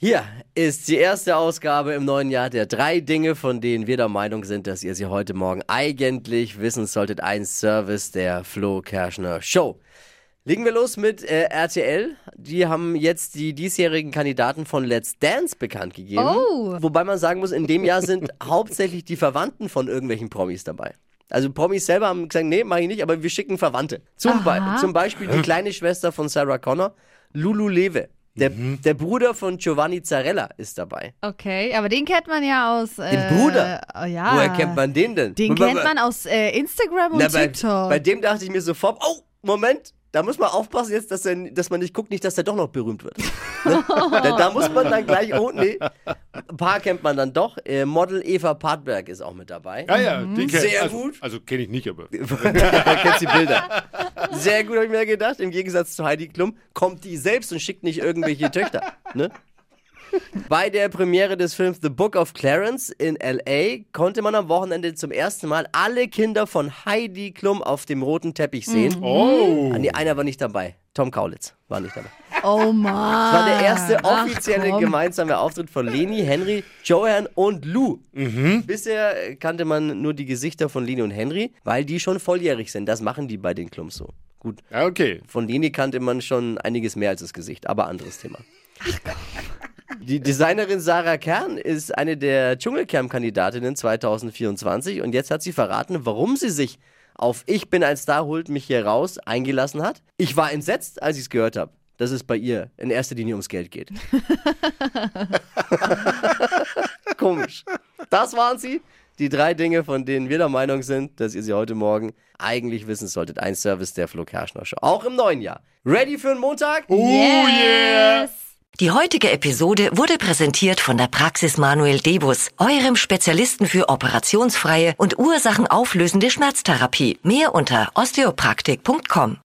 Hier ist die erste Ausgabe im neuen Jahr der drei Dinge, von denen wir der Meinung sind, dass ihr sie heute Morgen eigentlich wissen solltet. Ein Service der Flo Kerschner Show. Legen wir los mit äh, RTL. Die haben jetzt die diesjährigen Kandidaten von Let's Dance bekannt gegeben. Oh. Wobei man sagen muss, in dem Jahr sind hauptsächlich die Verwandten von irgendwelchen Promis dabei. Also Promis selber haben gesagt, nee, mach ich nicht, aber wir schicken Verwandte. Zum, Be zum Beispiel die kleine Schwester von Sarah Connor, Lulu Lewe. Der, der Bruder von Giovanni Zarella ist dabei. Okay, aber den kennt man ja aus. Äh, Den Bruder? oh, ja. Woher kennt man den denn? Den Bei- kennt man aus äh, Instagram und Na, bei, TikTok. bei dem dachte ich mir sofort, oh, Moment, da muss man aufpassen jetzt, dass, er, dass man nicht guckt, nicht, dass er doch noch berühmt wird. ne? da, da muss man dann gleich, oh nee, ein paar kennt man dann doch. Äh, Model Eva Partberg ist auch mit dabei. Ja, ja, die kenn, Sehr also, gut. Also kenne ich nicht, aber. da kennst die Bilder. Sehr gut, habe ich mir gedacht. Im Gegensatz zu Heidi Klum kommt die selbst und schickt nicht irgendwelche Töchter. Ne? Bei der Premiere des Films The Book of Clarence in L.A. konnte man am Wochenende zum ersten Mal alle Kinder von Heidi Klum auf dem roten Teppich sehen. Oh! Ah, nee, einer war nicht dabei. Tom Kaulitz war nicht dabei. Oh Mann. Das war der erste Ach, offizielle komm. gemeinsame Auftritt von Leni, Henry, Joanne und Lou. Bisher kannte man nur die Gesichter von Leni und Henry, weil die schon volljährig sind. Das machen die bei den Klums so. Gut, Ja, okay. von Leni kannte man schon einiges mehr als das Gesicht, aber anderes Thema. Die Designerin Sarah Kern ist eine der Dschungelcamp-Kandidatinnen 2024 und jetzt hat sie verraten, warum sie sich auf Ich bin ein Star, holt mich hier raus eingelassen hat. Ich war entsetzt, als ich es gehört habe, dass es bei ihr in erster Linie ums Geld geht. Komisch. Das waren sie. Die drei Dinge, von denen wir der Meinung sind, dass ihr sie heute Morgen eigentlich wissen solltet. Ein Service der Flo Kerschner Show. Auch im neuen Jahr. Ready für einen Montag? Yes. Die heutige Episode wurde präsentiert von der Praxis Manuel Debus, eurem Spezialisten für operationsfreie und ursachenauflösende Schmerztherapie. Mehr unter osteopraktik.com.